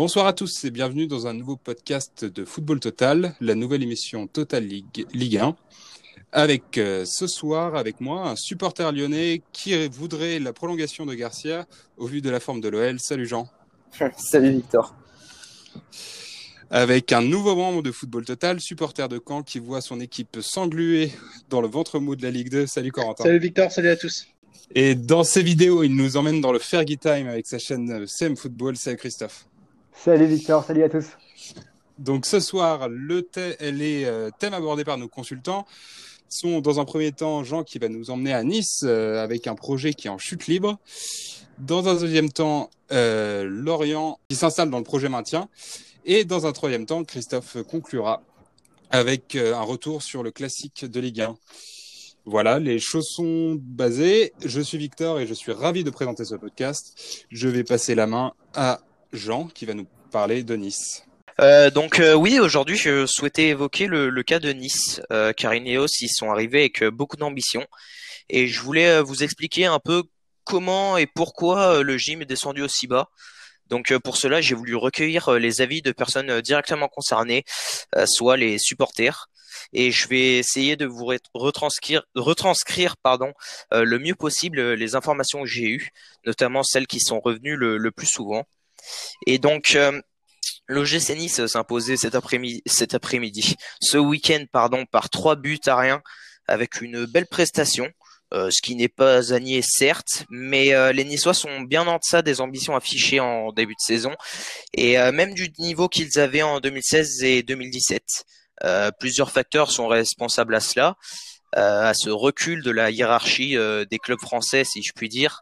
Bonsoir à tous et bienvenue dans un nouveau podcast de Football Total, la nouvelle émission Total League, Ligue 1. Avec euh, ce soir, avec moi, un supporter lyonnais qui voudrait la prolongation de Garcia au vu de la forme de l'OL. Salut Jean. Salut Victor. Avec un nouveau membre de Football Total, supporter de Caen qui voit son équipe s'engluer dans le ventre mou de la Ligue 2. Salut Corentin. Salut Victor, salut à tous. Et dans ces vidéos, il nous emmène dans le Fergie Time avec sa chaîne CM Football. Salut Christophe. Salut Victor, salut à tous. Donc ce soir, le les euh, thèmes abordés par nos consultants sont dans un premier temps Jean qui va nous emmener à Nice euh, avec un projet qui est en chute libre. Dans un deuxième temps, euh, Lorient qui s'installe dans le projet maintien. Et dans un troisième temps, Christophe conclura avec un retour sur le classique de Ligue 1. Voilà, les choses sont basées. Je suis Victor et je suis ravi de présenter ce podcast. Je vais passer la main à Jean qui va nous parler de Nice. Euh, donc euh, oui, aujourd'hui je souhaitais évoquer le, cas de Nice, euh, car Ineos ils sont arrivés avec euh, beaucoup d'ambition et je voulais vous expliquer un peu comment et pourquoi le gym est descendu aussi bas. Donc pour cela, j'ai voulu recueillir les avis de personnes directement concernées, soit les supporters, et je vais essayer de vous retranscrire, retranscrire pardon, le mieux possible les informations que j'ai eues, notamment celles qui sont revenues le plus souvent. Et donc, euh, l'OGC Nice s'imposait cet après-midi, cet après-midi, ce week-end, pardon, par trois buts à rien, avec une belle prestation. Euh, ce qui n'est pas à nier certes, mais euh, les Niçois sont bien en deçà des ambitions affichées en début de saison et même du niveau qu'ils avaient en 2016 et 2017. plusieurs facteurs sont responsables à cela, à ce recul de la hiérarchie des clubs français, si je puis dire,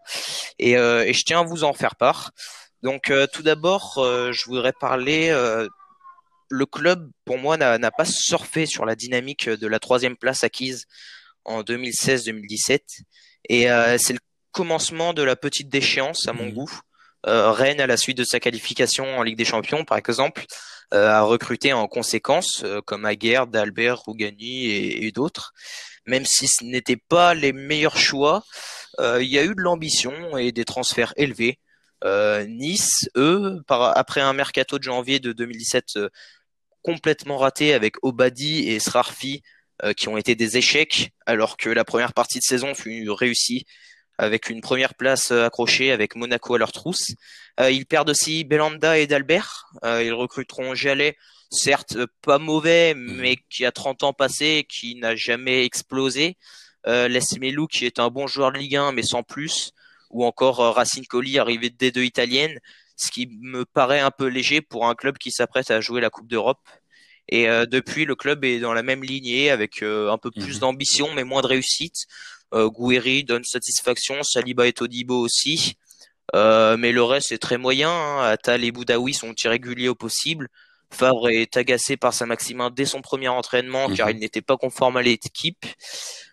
et, je tiens à vous en faire part. Donc euh, tout d'abord, euh, je voudrais parler. Euh, le club, pour moi, n'a pas surfé sur la dynamique de la troisième place acquise en 2016-2017. Et c'est le commencement de la petite déchéance, à mon mmh. goût. Rennes, à la suite de sa qualification en Ligue des Champions, par exemple, a recruté en conséquence, comme Aguerd, Albert, Rougani et, et d'autres. Même si ce n'était pas les meilleurs choix, il y a eu de l'ambition et des transferts élevés. Euh, nice, eux, par, après un mercato de janvier de 2017 euh, complètement raté avec Obadi et Srarfi euh, qui ont été des échecs, alors que la première partie de saison fut réussie avec une première place accrochée avec Monaco à leur trousse. ils perdent aussi Belanda et Dalbert. ils recruteront Jallet, certes pas mauvais, mais qui a 30 ans passé, qui n'a jamais explosé. Euh, Les Melou, qui est un bon joueur de Ligue 1, mais sans plus ou encore euh, Racing Colli arrivé de D2 italienne, ce qui me paraît un peu léger pour un club qui s'apprête à jouer la Coupe d'Europe. Et euh, depuis, le club est dans la même lignée avec euh, un peu plus mhm. d'ambition mais moins de réussite. Euh, Gouiri donne satisfaction, Saliba et Todibo aussi. mais le reste est très moyen. Hein. Atal et Boudaoui sont irréguliers au possible. Favre est agacé par Saint-Maximin dès son premier entraînement car mhm. il n'était pas conforme à l'équipe.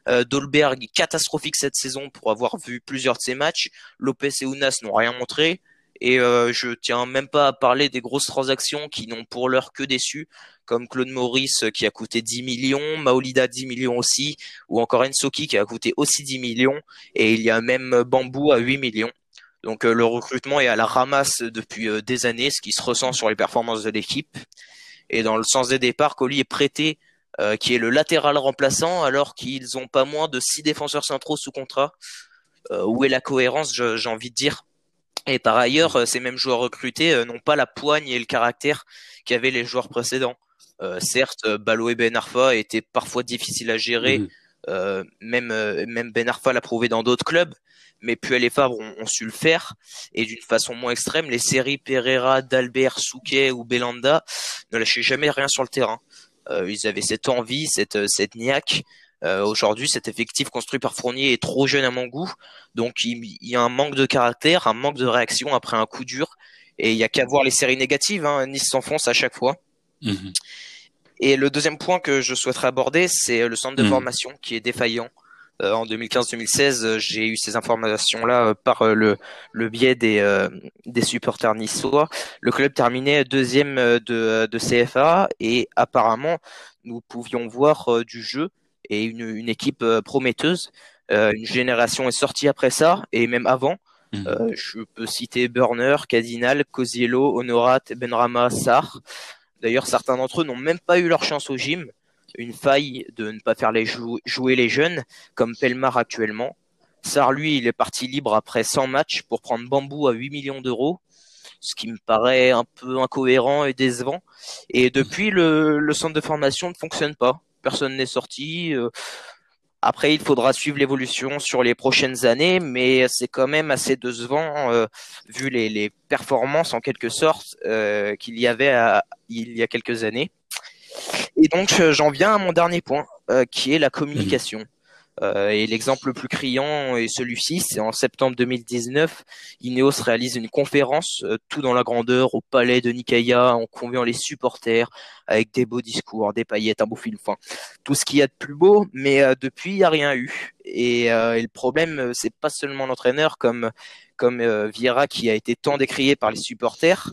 Euh, Dolberg catastrophique cette saison pour avoir vu plusieurs de ses matchs. Lopez et Ounas n'ont rien montré. Et euh, je tiens même pas à parler des grosses transactions qui n'ont pour l'heure que déçu, comme Claude Maurice qui a coûté 10 millions, Maolida 10 millions aussi, ou encore Ensoki qui a coûté aussi 10 millions, et il y a même Bambou à 8 millions. Donc euh, le recrutement est à la ramasse depuis euh, des années, ce qui se ressent sur les performances de l'équipe. Et dans le sens des départs, Colli est prêté euh, qui est le latéral remplaçant, alors qu'ils ont pas moins de six défenseurs centraux sous contrat. Euh, où est la cohérence, j'ai envie de dire Et par ailleurs, euh, ces mêmes joueurs recrutés n'ont pas la poigne et le caractère qu'avaient les joueurs précédents. certes, Balo et Ben Arfa étaient parfois difficiles à gérer. Mhm. même même Ben Arfa l'a prouvé dans d'autres clubs, mais Puel et Favre ont, su le faire et d'une façon moins extrême. Les séries Pereira, Dalbert, Souquet ou Belanda ne lâchaient jamais rien sur le terrain. Euh, ils avaient cette envie, cette, euh, cette niaque. Euh, aujourd'hui, cet effectif construit par Fournier est trop jeune à mon goût, donc il, y a un manque de caractère, un manque de réaction après un coup dur, et il y a qu'à voir les séries négatives. Hein. Nice s'enfonce à chaque fois. Mhm. Et le deuxième point que je souhaiterais aborder, c'est le centre de mhm. formation qui est défaillant. Euh, en 2015-2016, euh, j'ai eu ces informations-là euh, par le, le biais des, des supporters niçois. Le club terminait deuxième de, de CFA et apparemment, nous pouvions voir du jeu et une, une équipe prometteuse. une génération est sortie après ça et même avant. Mmh. je peux citer Burner, Cardinal, Cosiello, Honorat, Benrama, Sarr. D'ailleurs, certains d'entre eux n'ont même pas eu leur chance au gym. Une faille de ne pas faire jouer les jeunes, comme Pelmar actuellement. Sarr, lui, il est parti libre après 100 matchs pour prendre Bambou à 8 millions d'euros, ce qui me paraît un peu incohérent et décevant. Et depuis, le, centre de formation ne fonctionne pas. Personne n'est sorti. Euh, après, il faudra suivre l'évolution sur les prochaines années, mais c'est quand même assez décevant euh, vu les, performances en quelque sorte euh, qu'il y avait il y a quelques années. Et donc, j'en viens à mon dernier point, euh, qui est la communication. Euh, et l'exemple le plus criant est celui-ci, c'est en septembre 2019, Ineos réalise une conférence, euh, tout dans la grandeur, au palais de Nicaïa, en conviant les supporters, avec des beaux discours, des paillettes, un beau film, enfin, tout ce qu'il y a de plus beau, mais euh, depuis, il n'y a rien eu. Et, et le problème, c'est pas seulement l'entraîneur, comme, comme Vieira, qui a été tant décrié par les supporters,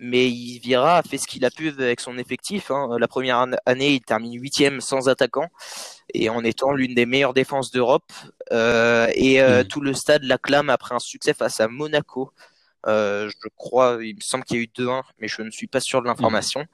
mais Vieira a fait ce qu'il a pu avec son effectif. Hein. La première année, il termine huitième sans attaquant et en étant l'une des meilleures défenses d'Europe. Euh, et euh, mm. tout le stade l'acclame après un succès face à Monaco. Euh, je crois, il me semble qu'il y a eu 2-1, mais je ne suis pas sûr de l'information.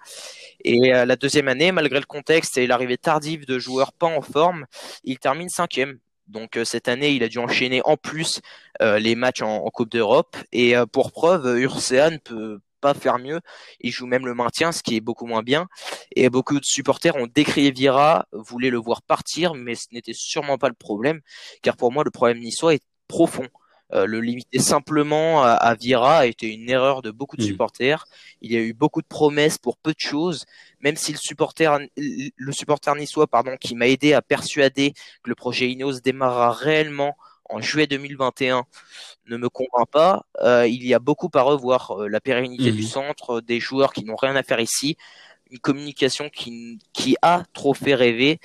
Et la deuxième année, malgré le contexte et l'arrivée tardive de joueurs pas en forme, il termine cinquième. Donc cette année, il a dû enchaîner en plus les matchs en, Coupe d'Europe. Et pour preuve, Ursean peut, pas faire mieux. Il joue même le maintien, ce qui est beaucoup moins bien. Et beaucoup de supporters ont décrié Vira, voulaient le voir partir, mais ce n'était sûrement pas le problème, car pour moi, le problème niçois est profond. Euh, le limiter simplement à, à, Vira a été une erreur de beaucoup de mmh. supporters. Il y a eu beaucoup de promesses pour peu de choses, même si le supporter, le supporter niçois, pardon, qui m'a aidé à persuader que le projet Ineos démarrera réellement en juillet 2021 ne me convainc pas. Euh, il y a beaucoup à revoir. Euh, la pérennité du mhm. centre, des joueurs qui n'ont rien à faire ici, une communication qui, qui a trop fait rêver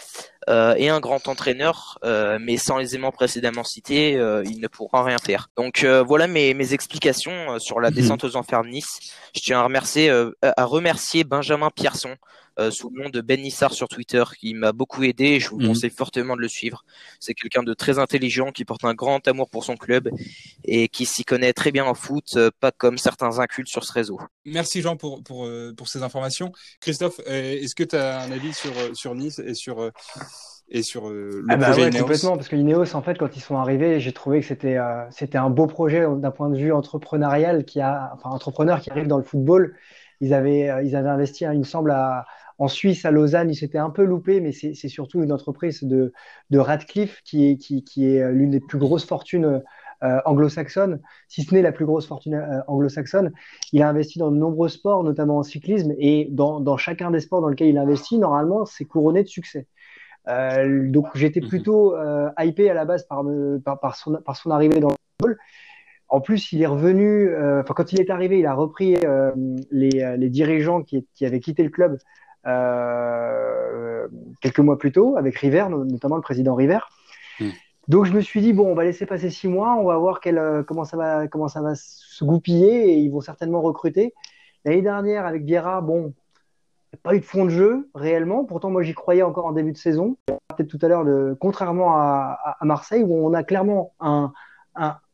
euh, et un grand entraîneur, euh, mais sans les aimants précédemment cités, euh, il ne pourra rien faire. Donc euh, voilà mes, mes explications sur la mhm. descente aux enfers de Nice. Je tiens à remercier, à remercier Benjamin Pierson, sous le nom de Ben Nissar sur Twitter, qui m'a beaucoup aidé et je vous mhm. conseille fortement de le suivre. C'est quelqu'un de très intelligent qui porte un grand amour pour son club et qui s'y connaît très bien en foot, pas comme certains incultes sur ce réseau. Merci Jean pour, pour, pour ces informations. Christophe, est-ce que tu as un avis sur, sur Nice et sur et sur euh, le ah bah projet ouais, complètement parce que Ineos en fait quand ils sont arrivés j'ai trouvé que c'était euh, c'était un beau projet d'un point de vue entrepreneurial qui a enfin entrepreneur qui arrive dans le football ils avaient euh, ils avaient investi hein, il me semble à, en Suisse à Lausanne ils s'étaient un peu loupés mais c'est surtout une entreprise de de Radcliffe qui est qui, qui est l'une des plus grosses fortunes anglo-saxonnes, si ce n'est la plus grosse fortune anglo-saxonne. Il a investi dans de nombreux sports, notamment en cyclisme, et dans, dans chacun des sports dans lesquels il investit, normalement, c'est couronné de succès. Euh, donc j'étais mhm. plutôt euh, hypé à la base par, par, par, son, par son arrivée dans le football. En plus, il est revenu, euh, enfin quand il est arrivé, il a repris les, les, dirigeants qui, qui, avaient quitté le club quelques mois plus tôt, avec River, notamment le président River. Mhm. Donc je me suis dit bon, on va laisser passer six mois, on va voir quel, comment ça va comment ça va se goupiller et ils vont certainement recruter. L'année dernière avec Vieira, bon, pas eu de fond de jeu réellement. Pourtant, moi, j'y croyais encore en début de saison. Peut-être tout à l'heure, contrairement à, Marseille, où on a clairement un,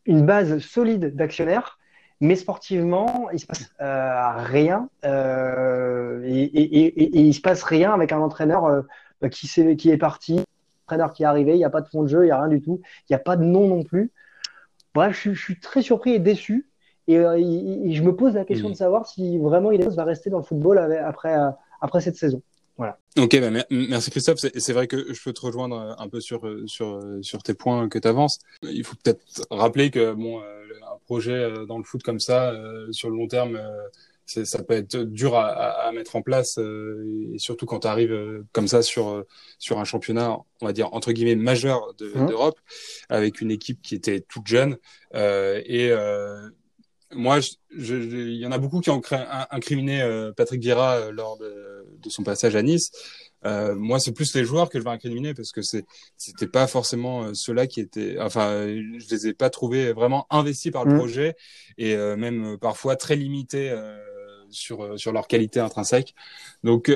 une base solide d'actionnaires, mais sportivement, il se passe euh, rien. Euh, et, et, et, il se passe rien avec un entraîneur euh, qui, est, qui est parti, un entraîneur qui est arrivé. Il n'y a pas de fond de jeu, il n'y a rien du tout. Il n'y a pas de nom non plus. Bref, je, suis très surpris et déçu. Et, je me pose la question mmh. de savoir si vraiment il va rester dans le football après, après cette saison. Voilà. Ok, bah, merci Christophe. C'est vrai que je peux te rejoindre un peu sur sur sur tes points que tu avances. Il faut peut-être rappeler que bon, euh, un projet euh, dans le foot comme ça, euh, sur le long terme, ça peut être dur à, à, mettre en place, et surtout quand tu arrives comme ça sur sur un championnat, on va dire entre guillemets majeur mmh. d'Europe, avec une équipe qui était toute jeune et moi, il y en a beaucoup qui ont incriminé euh, Patrick Vieira euh, lors de, de, son passage à Nice. Euh, moi, c'est plus les joueurs que je vais incriminer parce que c'est c'était pas forcément euh, ceux-là qui étaient. Enfin, je les ai pas trouvés vraiment investis par le mmh. projet et même parfois très limités sur sur leur qualité intrinsèque. Donc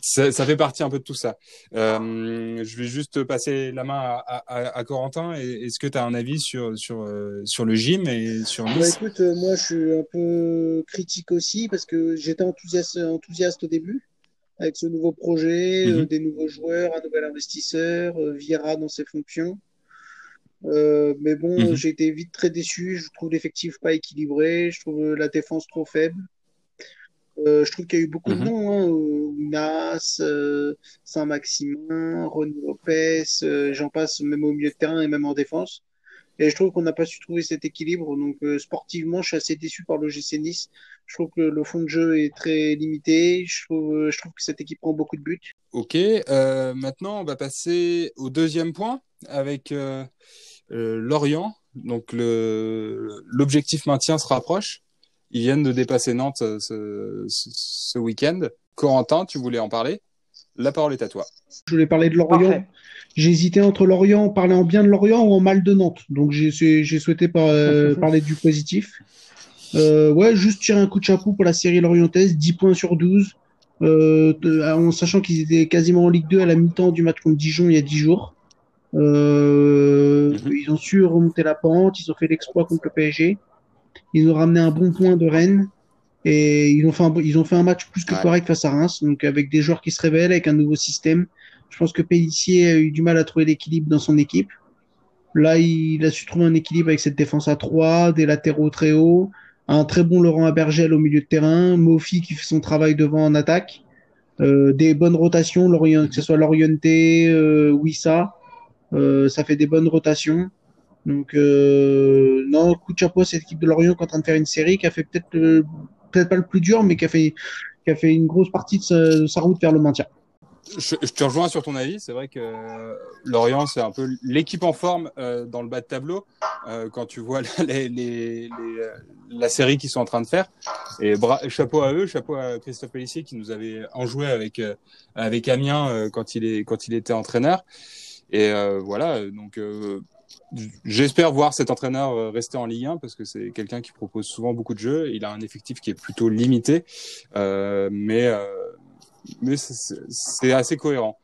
ça, fait partie un peu de tout ça. Euh, je vais juste passer la main à, Corentin. Est-ce que tu as un avis sur, sur, euh, sur le gym et sur bah, écoute, euh, moi je suis un peu critique aussi parce que j'étais enthousiaste, enthousiaste au début avec ce nouveau projet, mhm. des nouveaux joueurs, un nouvel investisseur, Viera dans ses fonctions. mais bon, mhm. j'ai été vite très déçu. Je trouve l'effectif pas équilibré. Je trouve la défense trop faible. Euh, je trouve qu'il y a eu beaucoup de mhm. noms, hein, Nas, euh, Saint-Maximin, Ronnie Lopez, euh, j'en passe même au milieu de terrain et même en défense. Et je trouve qu'on n'a pas su trouver cet équilibre. Donc sportivement, je suis assez déçu par le GC Nice. Je trouve que le fond de jeu est très limité. Je trouve, je trouve que cette équipe prend beaucoup de buts. Ok, maintenant on va passer au deuxième point avec Lorient. Donc l'objectif maintien se rapproche. Ils viennent de dépasser Nantes euh, ce, ce, week-end. Corentin, tu voulais en parler La parole est à toi. Je voulais parler de Lorient. J'ai hésité entre Lorient, parler en bien de Lorient ou en mal de Nantes. Donc j'ai souhaité euh, parler du positif. Euh, ouais, juste tirer un coup de chapeau pour la série lorientaise, 10 points sur 12. en sachant qu'ils étaient quasiment en Ligue 2 à la mi-temps du match contre Dijon il y a 10 jours. Mhm. Ils ont su remonter la pente, ils ont fait l'exploit contre le PSG. Ils ont ramené un bon point de Rennes et ils ont fait un, ils ont fait un match plus que correct face à Reims, donc avec des joueurs qui se révèlent, avec un nouveau système. Je pense que Pellissier a eu du mal à trouver l'équilibre dans son équipe. Là, il a su trouver un équilibre avec cette défense à 3, des latéraux très hauts, un très bon Laurent Abergel au milieu de terrain, Mofi qui fait son travail devant en attaque, euh, des bonnes rotations, que ce soit Lorienté, euh, Wissa, euh, ça fait des bonnes rotations. Donc, euh, non, coup de chapeau cette équipe de Lorient qui est en train de faire une série qui a fait peut-être peut-être pas le plus dur, mais qui a fait, qui a fait une grosse partie de sa, route vers le maintien. Je, te rejoins sur ton avis. C'est vrai que Lorient, c'est un peu l'équipe en forme euh, dans le bas de tableau euh, quand tu vois les, les, euh, la série qu'ils sont en train de faire. Et chapeau à eux, chapeau à Christophe Pellissier qui nous avait enjoué avec euh, avec Amiens quand il est quand il était entraîneur. Et voilà, donc J'espère voir cet entraîneur euh, rester en Ligue 1 parce que c'est quelqu'un qui propose souvent beaucoup de jeux. Il a un effectif qui est plutôt limité, euh, mais euh, c'est assez cohérent.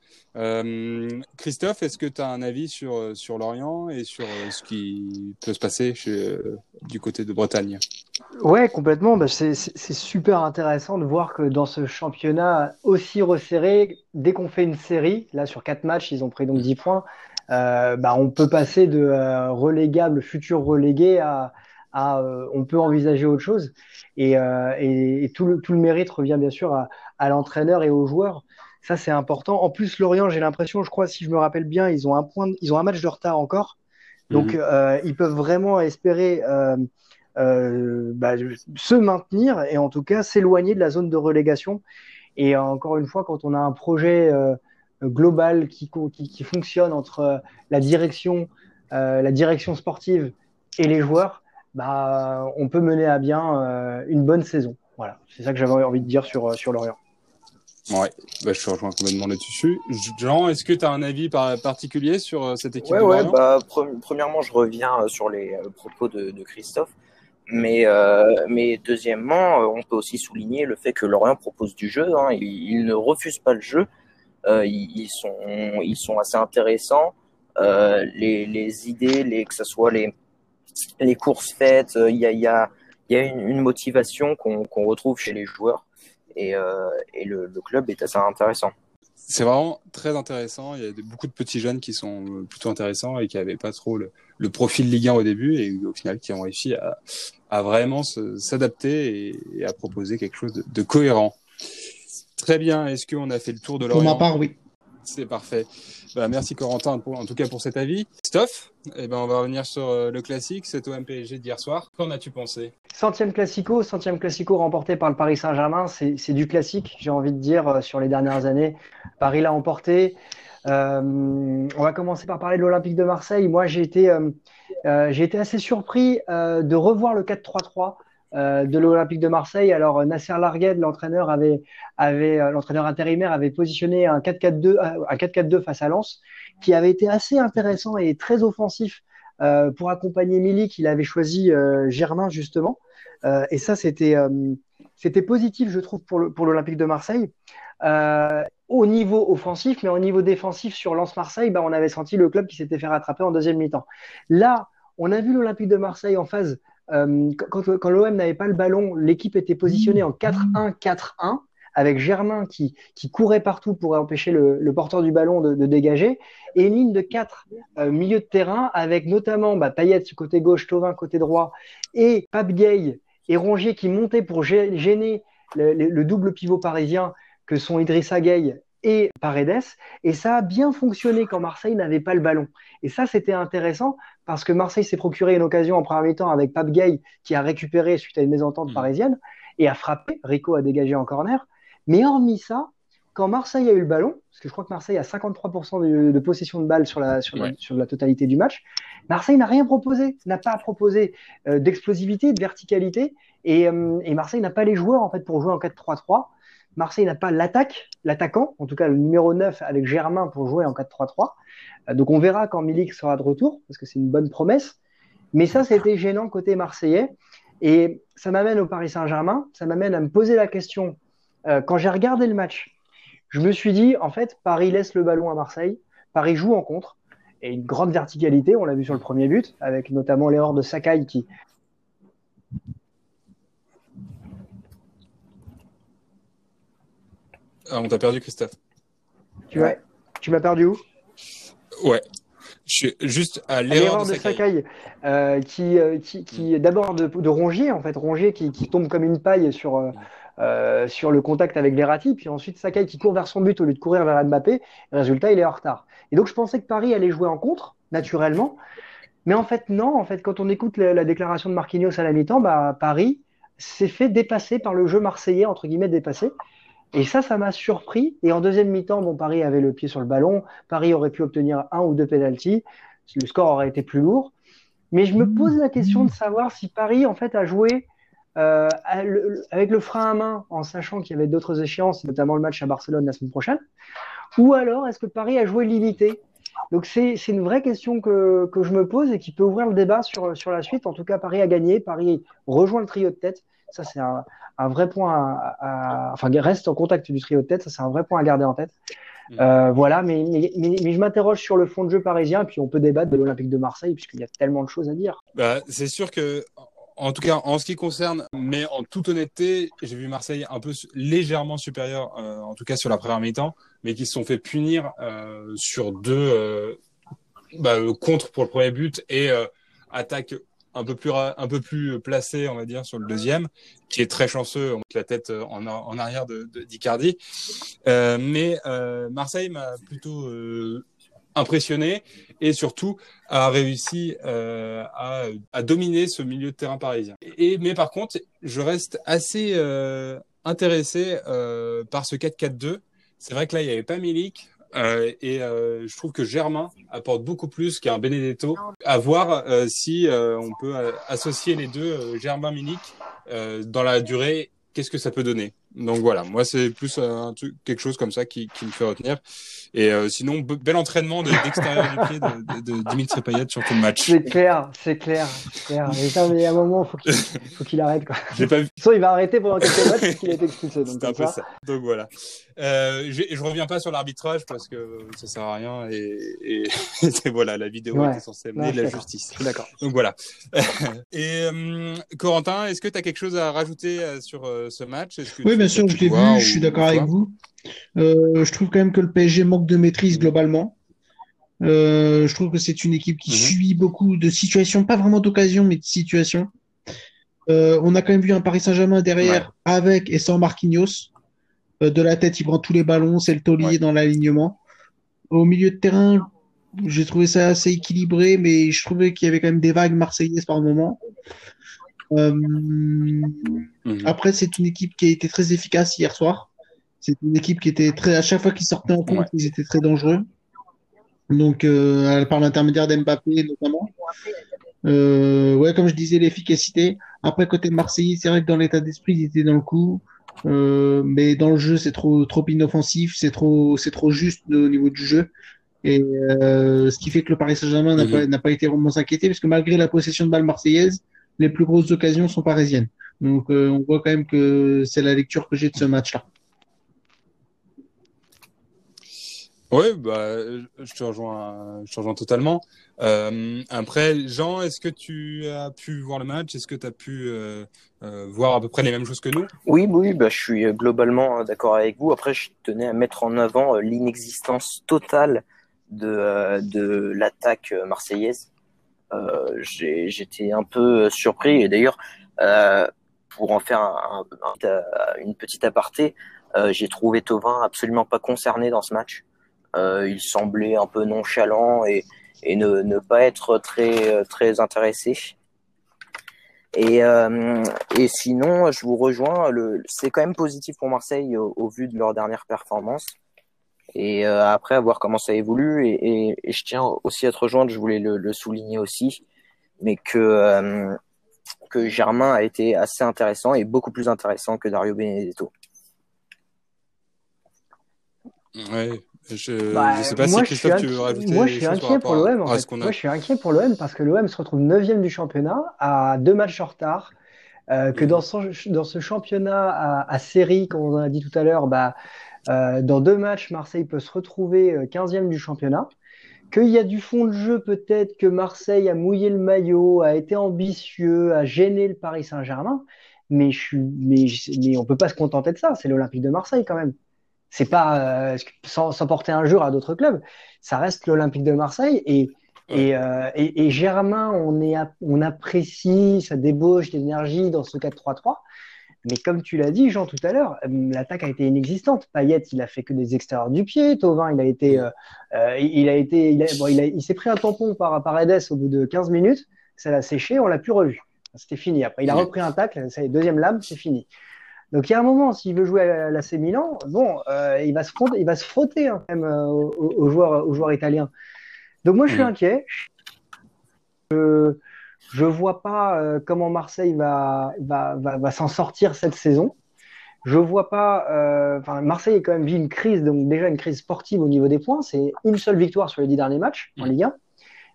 Christophe, est-ce que tu as un avis sur Lorient et sur ce qui peut se passer du côté de Bretagne? Ouais, complètement. Bah, c'est super intéressant de voir que dans ce championnat aussi resserré, dès qu'on fait une série, là sur quatre matchs, ils ont pris donc 10 points. Euh, bah, on peut passer de euh, relégable, futur relégué à, à euh, on peut envisager autre chose. Et, et, tout, le, tout, le, mérite revient bien sûr à, à l'entraîneur et aux joueurs. Ça, c'est important. En plus, Lorient, j'ai l'impression, je crois, si je me rappelle bien, ils ont un point, ils ont un match de retard encore. Donc, mhm. ils peuvent vraiment espérer euh, bah, se maintenir et en tout cas s'éloigner de la zone de relégation. Et encore une fois, quand on a un projet global qui, qui, fonctionne entre euh, la direction, euh, la direction sportive et les joueurs, bah, on peut mener à bien euh, une bonne saison. Voilà, c'est ça que j'avais envie de dire sur, sur Lorient. Ouais, bah, je te rejoins complètement là-dessus. Jean, est-ce que tu as un avis particulier sur cette équipe ouais, ouais, bah, Premièrement, je reviens sur les propos de, Christophe. Mais, mais deuxièmement, on peut aussi souligner le fait que Lorient propose du jeu. Hein. il, ne refuse pas le jeu. Euh, ils, sont, assez intéressants. Euh, les, idées, que ce soit les, courses faites, euh, il y a, une, motivation qu'on retrouve chez les joueurs et, le, club est assez intéressant. C'est vraiment très intéressant. Il y a beaucoup de petits jeunes qui sont plutôt intéressants et qui n'avaient pas trop le, le, profil Ligue 1 au début et au final qui ont réussi à, vraiment s'adapter et, à proposer quelque chose de cohérent. Très bien. Est-ce qu'on a fait le tour de l'Orient Pour ma part, oui. C'est parfait. Bah, merci Corentin pour, en tout cas pour cet avis. Christophe, eh ben, on va revenir sur euh, le classique, cet OM-PSG d'hier soir. Qu'en as-tu pensé? Centième classico, centième classico remporté par le Paris Saint-Germain, c'est du classique, j'ai envie de dire, euh, sur les dernières années. Paris l'a emporté. Euh, on va commencer par parler de l'Olympique de Marseille. Moi, j'ai été, j'ai été assez surpris de revoir le 4-3-3. Euh, de l'Olympique de Marseille. Alors Nasser Largued, l'entraîneur avait, avait euh, l'entraîneur intérimaire avait positionné un 4-4-2 euh, un 4-4-2 face à Lens, qui avait été assez intéressant et très offensif pour accompagner Milik. Il avait choisi Germain justement, et ça c'était c'était positif je trouve pour pour l'Olympique de Marseille. au niveau offensif, mais au niveau défensif sur Lens-Marseille, bah, on avait senti le club qui s'était fait rattraper en deuxième mi-temps. Là, on a vu l'Olympique de Marseille en phase. Euh, quand, l'OM n'avait pas le ballon, l'équipe était positionnée en 4-1-4-1 avec Germain qui, courait partout pour empêcher le, porteur du ballon de, dégager, et une ligne de quatre euh, milieux de terrain avec notamment bah, Payet côté gauche, Tovin côté droit, et Pape Gay et Rongier qui montaient pour gêner le, le, double pivot parisien que sont Idrissa Gueye et Paredes. Et ça a bien fonctionné quand Marseille n'avait pas le ballon. Et ça, c'était intéressant parce que Marseille s'est procuré une occasion en premier temps avec Pape Gay qui a récupéré suite à une mésentente mmh. parisienne et a frappé. Rico a dégagé en corner. Mais hormis ça, quand Marseille a eu le ballon, parce que je crois que Marseille a 53% de, possession de balle sur la, sur, la, totalité du match, Marseille n'a rien proposé, n'a pas proposé euh, d'explosivité, de verticalité, euh, et, Marseille n'a pas les joueurs en fait pour jouer en 4-3-3. Marseille n'a pas l'attaque, l'attaquant, en tout cas le numéro 9 avec Germain pour jouer en 4-3-3. Euh, donc on verra quand Milik sera de retour, parce que c'est une bonne promesse. Mais ça, c'était gênant côté marseillais. Et ça m'amène au Paris Saint-Germain, ça m'amène à me poser la question euh, quand j'ai regardé le match, je me suis dit, en fait, Paris laisse le ballon à Marseille, Paris joue en contre, et une grande verticalité, on l'a vu sur le premier but, avec notamment l'erreur de Sakai qui. Ah, on t'a perdu, Christophe. Tu, ouais. tu m'as perdu où? Ouais. Je suis juste à l'erreur de, Sakai, euh, qui, euh, qui, qui d'abord de, de, Rongier, en fait, Rongier qui, qui tombe comme une paille sur, euh, euh, sur le contact avec Verratti, puis ensuite Sakai qui court vers son but au lieu de courir vers Mbappé. Résultat, il est en retard. Et donc je pensais que Paris allait jouer en contre, naturellement. Mais en fait, non. En fait, quand on écoute la, déclaration de Marquinhos à la mi-temps, bah, Paris s'est fait dépasser par le jeu marseillais, entre guillemets dépassé. Et ça, ça m'a surpris. Et en deuxième mi-temps, bon, Paris avait le pied sur le ballon. Paris aurait pu obtenir un ou deux pénalties. Le score aurait été plus lourd. Mais je me pose la question de savoir si Paris, en fait, a joué euh, avec le frein à main, en sachant qu'il y avait d'autres échéances, notamment le match à Barcelone la semaine prochaine Ou alors, est-ce que Paris a joué limité? Donc, c'est une vraie question que, que, je me pose et qui peut ouvrir le débat sur, sur la suite. En tout cas, Paris a gagné, Paris rejoint le trio de tête. Ça, c'est un, un, vrai point à, à, Enfin, reste en contact du trio de tête. Ça, c'est un vrai point à garder en tête. Mmh. Euh, voilà, mais, mais, mais, je m'interroge sur le fond de jeu parisien, et puis on peut débattre de l'Olympique de Marseille, puisqu'il y a tellement de choses à dire. Bah, c'est sûr que en tout cas, en ce qui concerne, mais en toute honnêteté, j'ai vu Marseille un peu légèrement supérieur, euh, en tout cas sur la première mi-temps, mais qui se sont fait punir euh, sur deux euh, bah, euh, contre pour le premier but et euh, attaque un peu plus un peu plus placée, on va dire, sur le deuxième, qui est très chanceux, met la tête en, arrière de d'Icardi. mais Marseille m'a plutôt impressionné et surtout a réussi euh, à, dominer ce milieu de terrain parisien. Et, mais par contre, je reste assez euh, intéressé euh, par ce 4-4-2. C'est vrai que là, il n'y avait pas Milik. Et je trouve que Germain apporte beaucoup plus qu'un Benedetto. À voir si on peut associer les deux, Germain Milik, dans la durée qu'est-ce que ça peut donner? Donc voilà, moi c'est plus un truc, quelque chose comme ça qui, qui me fait retenir. Et euh, sinon, bel entraînement d'extérieur du pied de, de, de Dimitri Payet sur tout le match. C'est clair, c'est clair, clair. Mais, ça, mais à un moment, faut qu'il faut qu'il arrête quoi. Pas vu. Sinon, il va arrêter pendant quelques matchs parce qu'il a été expulsé. Donc, un peu ça. Donc voilà. Euh, je, reviens pas sur l'arbitrage parce que ça sert à rien et, et, et voilà, la vidéo ouais. était censée amener de la justice. D'accord. Donc voilà. et euh, Corentin, est-ce que tu as quelque chose à rajouter euh, sur euh, ce match? Que Oui, bien sûr, je l'ai vu. Je suis d'accord avec vous. Euh, je trouve quand même que le PSG manque de maîtrise globalement. Euh, je trouve que c'est une équipe qui mmh. subit beaucoup de situations, pas vraiment d'occasion, mais de situations. Euh, on a quand même vu un Paris Saint-Germain derrière ouais. avec et sans Marquinhos. De la tête, il prend tous les ballons, c'est le taulier ouais. dans l'alignement. Au milieu de terrain, j'ai trouvé ça assez équilibré, mais je trouvais qu'il y avait quand même des vagues marseillaises par moment. Mmh. Après, c'est une équipe qui a été très efficace hier soir. C'est une équipe qui était très, à chaque fois qu'ils sortaient en compte, ouais. ils étaient très dangereux. Donc, euh, par l'intermédiaire d'Mbappé notamment. Euh, ouais, comme je disais, l'efficacité. Après, côté Marseillais, c'est vrai que dans l'état d'esprit, ils étaient dans le coup. Euh, mais dans le jeu, c'est trop, trop inoffensif, c'est trop, c'est trop juste au niveau du jeu. Et euh, ce qui fait que le Paris Saint-Germain n'a -hmm. pas, pas été vraiment inquiété, parce que malgré la possession de balle marseillaise, les plus grosses occasions sont parisiennes. Donc, euh, on voit quand même que c'est la lecture que j'ai de ce match-là. Oui, bah, je te rejoins, je te rejoins totalement. Euh, après, Jean, est-ce que tu as pu voir le match? Est-ce que tu as pu euh, euh, voir à peu près les mêmes choses que nous? Oui, oui, bah, je suis globalement d'accord avec vous. Après, je tenais à mettre en avant l'inexistence totale de, de l'attaque marseillaise. J'étais un peu surpris et d'ailleurs, pour en faire un, une petite aparté, j'ai trouvé Tovin absolument pas concerné dans ce match. Euh, il semblait un peu nonchalant et, et ne, ne, pas être très, très intéressé. Et, euh, et sinon, je vous rejoins, c'est quand même positif pour Marseille au, vu de leur dernière performance. Et euh, après, à voir comment ça évolue. Et, et, et, je tiens aussi à te rejoindre, je voulais le, le souligner aussi, mais que, euh, que Germain a été assez intéressant et beaucoup plus intéressant que Dario Benedetto. Ouais, je bah, sais pas si Christophe, tu veux rajouter Moi, je suis inquiet pour l'OM. En fait. Moi, je suis inquiet pour l'OM parce que l'OM se retrouve 9 du championnat à deux matchs en retard. Euh, que dans, son, dans ce championnat à, à, série, comme on a dit tout à l'heure, bah, euh, dans deux matchs, Marseille peut se retrouver 15e euh, du championnat. Qu'il y a du fond de jeu, peut-être que Marseille a mouillé le maillot, a été ambitieux, a gêné le Paris Saint-Germain. Mais, je suis, mais, mais on peut pas se contenter de ça. C'est l'Olympique de Marseille quand même. C'est pas euh, sans, sans, porter injure à d'autres clubs. Ça reste l'Olympique de Marseille et et, euh, et, et, Germain, on, est, on apprécie sa débauche d'énergie dans ce 4-3-3. Mais comme tu l'as dit, Jean, tout à l'heure, euh, l'attaque a été inexistante. Payet, il a fait que des extérieurs du pied. Tovin, il a été, euh, euh il a été, il, bon, il, il s'est pris un tampon par Paredes au bout de 15 minutes. Ça l'a séché, on l'a plus revu. C'était fini. Après, il a repris un tacle. C'est deuxième lame, c'est fini. Donc il y a un moment, s'il veut jouer à l'AC Milan, bon, euh, il va se frotter, il va se frotter hein, même euh, aux, joueurs, aux joueurs italiens. Donc moi je suis inquiet. Je je vois pas euh, comment Marseille va va, va, va s'en sortir cette saison. Je vois pas. Euh, enfin, Marseille a quand même vu une crise, donc déjà une crise sportive au niveau des points. C'est une seule victoire sur les dix derniers matchs en mm. Ligue 1.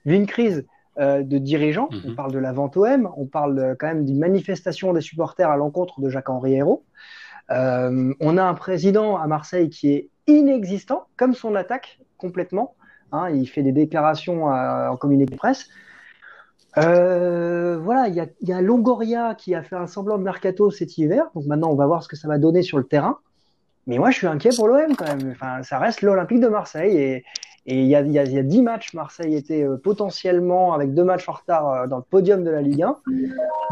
Vu une crise euh, de dirigeants. On mhm. parle de la vente OM, on parle quand même d'une manifestation des supporters à l'encontre de Jacques-Henri Hérault. Euh, on a un président à Marseille qui est inexistant, comme son attaque complètement. Hein, il fait des déclarations euh, en communiqué de presse. Voilà, il y a, y a, Longoria qui a fait un semblant de mercato cet hiver. Donc maintenant, on va voir ce que ça va donner sur le terrain. Mais moi, je suis inquiet pour l'OM quand même. Enfin, ça reste l'Olympique de Marseille et, il y a, y a, y a 10 matchs, Marseille était euh, potentiellement, avec deux matchs en retard, euh, dans le podium de la Ligue 1.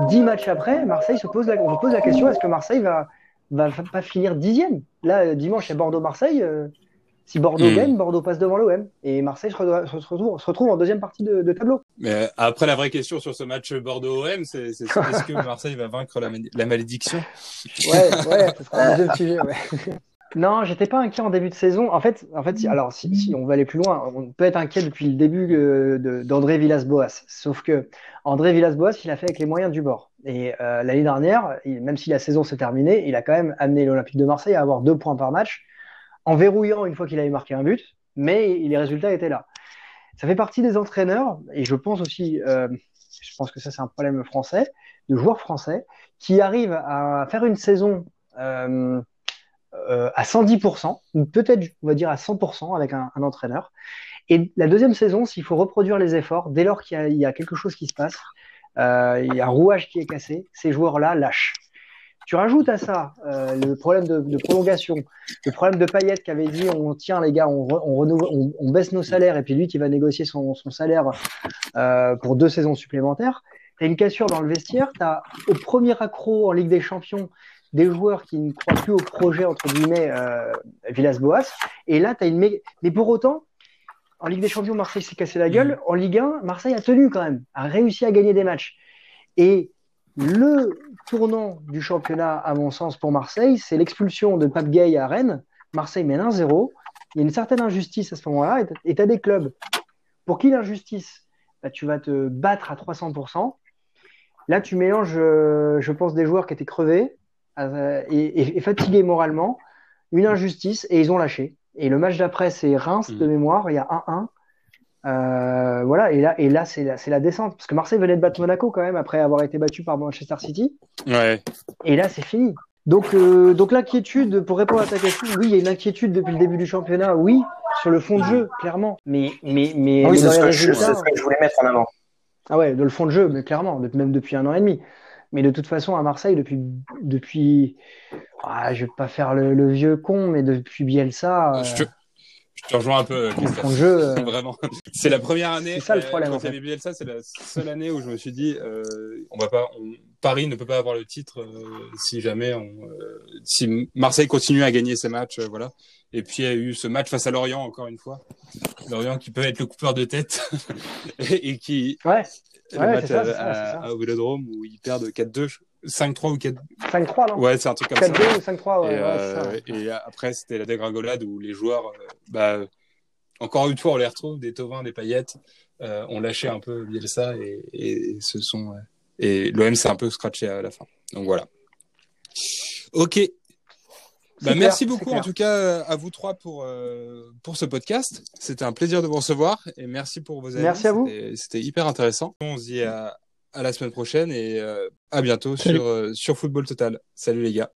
10 matchs après, Marseille se pose la, on la question, est-ce que Marseille va, va pas finir dixième? Là, euh, dimanche, c'est Bordeaux-Marseille. Si Bordeaux hmm. gagne, Bordeaux passe devant l'OM. Et Marseille se retrouve, se retrouve, en deuxième partie de, de, tableau. Mais après, la vraie question sur ce match Bordeaux-OM, c'est est, est-ce que Marseille va vaincre la, la malédiction? Ouais, ouais, ce sera un deuxième sujet. Ouais. Non, j'étais pas inquiet en début de saison. En fait, en fait, alors si, si, on va aller plus loin, on peut être inquiet depuis le début euh, d'André Villas-Boas. Sauf que André Villas-Boas, il a fait avec les moyens du bord. Et euh, l'année dernière, même si la saison s'est terminée, il a quand même amené l'Olympique de Marseille à avoir deux points par match, en verrouillant une fois qu'il avait marqué un but, mais les résultats étaient là. Ça fait partie des entraîneurs, et je pense aussi, euh, je pense que ça c'est un problème français, de joueurs français, qui arrivent à faire une saison euh, euh, à 110%, ou peut-être, on va dire, à 100% avec un, entraîneur. Et la deuxième saison, s'il faut reproduire les efforts, dès lors qu'il y, a quelque chose qui se passe, il y a un rouage qui est cassé, ces joueurs-là lâchent. Tu rajoutes à ça euh, le problème de, prolongation, le problème de Payet qui avait dit on tient les gars, on, baisse nos salaires et puis lui qui va négocier son, salaire euh, pour deux saisons supplémentaires. Tu as une cassure dans le vestiaire, tu as au premier accro en Ligue des Champions des joueurs qui ne croient plus au projet, entre guillemets, euh, Villas-Boas. Et là, tu as une Mais pour autant, en Ligue des Champions, Marseille s'est cassé la gueule. En Ligue 1, Marseille a tenu quand même, a réussi à gagner des matchs. Et le tournant du championnat, à mon sens, pour Marseille, c'est l'expulsion de Pape Gay à Rennes. Marseille mène 1-0. Il y a une certaine injustice à ce moment-là. Et tu as des clubs pour qui l'injustice, bah, tu vas te battre à 300%. Là, tu mélanges, euh, je pense, des joueurs qui étaient crevés, euh, et, et, fatigués moralement, une injustice, et ils ont lâché. Et le match d'après, c'est Reims de mm. mémoire, il y a 1-1. Euh, voilà, et là, et là c'est la, la, descente. Parce que Marseille venait de battre Monaco quand même après avoir été battu par Manchester City. Ouais. Et là, c'est fini. Donc, euh, donc l'inquiétude, pour répondre à ta question, oui, il y a une inquiétude depuis le début du championnat, oui. sur le fond de jeu, clairement. Mais, mais, mais. Oui, c'est ce, que je, ce que je voulais mettre en avant. Ah ouais, de le fond de jeu, mais clairement, même depuis un an et demi. Mais de toute façon, à Marseille, depuis, depuis, ah, je vais pas faire le, vieux con, mais depuis Bielsa. Je, je te rejoins un peu, Christophe. Jeu, euh, Vraiment. C'est la première année. C'est ça le problème. Quand en fait. Bielsa, c'est la seule année où je me suis dit, euh, on va pas, on, Paris ne peut pas avoir le titre euh, si jamais on, euh, si Marseille continue à gagner ses matchs, euh, voilà. Et puis il y a eu ce match face à Lorient encore une fois. Lorient qui peut être le coupeur de tête et, et, qui ouais. le ouais, match ça, à, ça, à, à Vélodrome où ils perdent 4-2, 5-3 ou 4 5-3 non? Ouais, c'est un truc comme ça. 4-2 ou 5-3 ouais, et, euh, ça. et après c'était la dégringolade où les joueurs bah encore une fois, on les retrouve, des Tovin, des Paillettes, euh, ont lâché un peu Bielsa et, et, et se sont et l'OM s'est un peu scratché à la fin. Donc voilà. Ok. Bah, clair, merci beaucoup en tout cas à vous trois pour euh, pour ce podcast. C'était un plaisir de vous recevoir et merci pour vos avis. Merci à vous. C'était- C'était hyper intéressant. On se dit à, à la semaine prochaine et euh, à bientôt Salut. sur euh, sur Football Total. Salut les gars.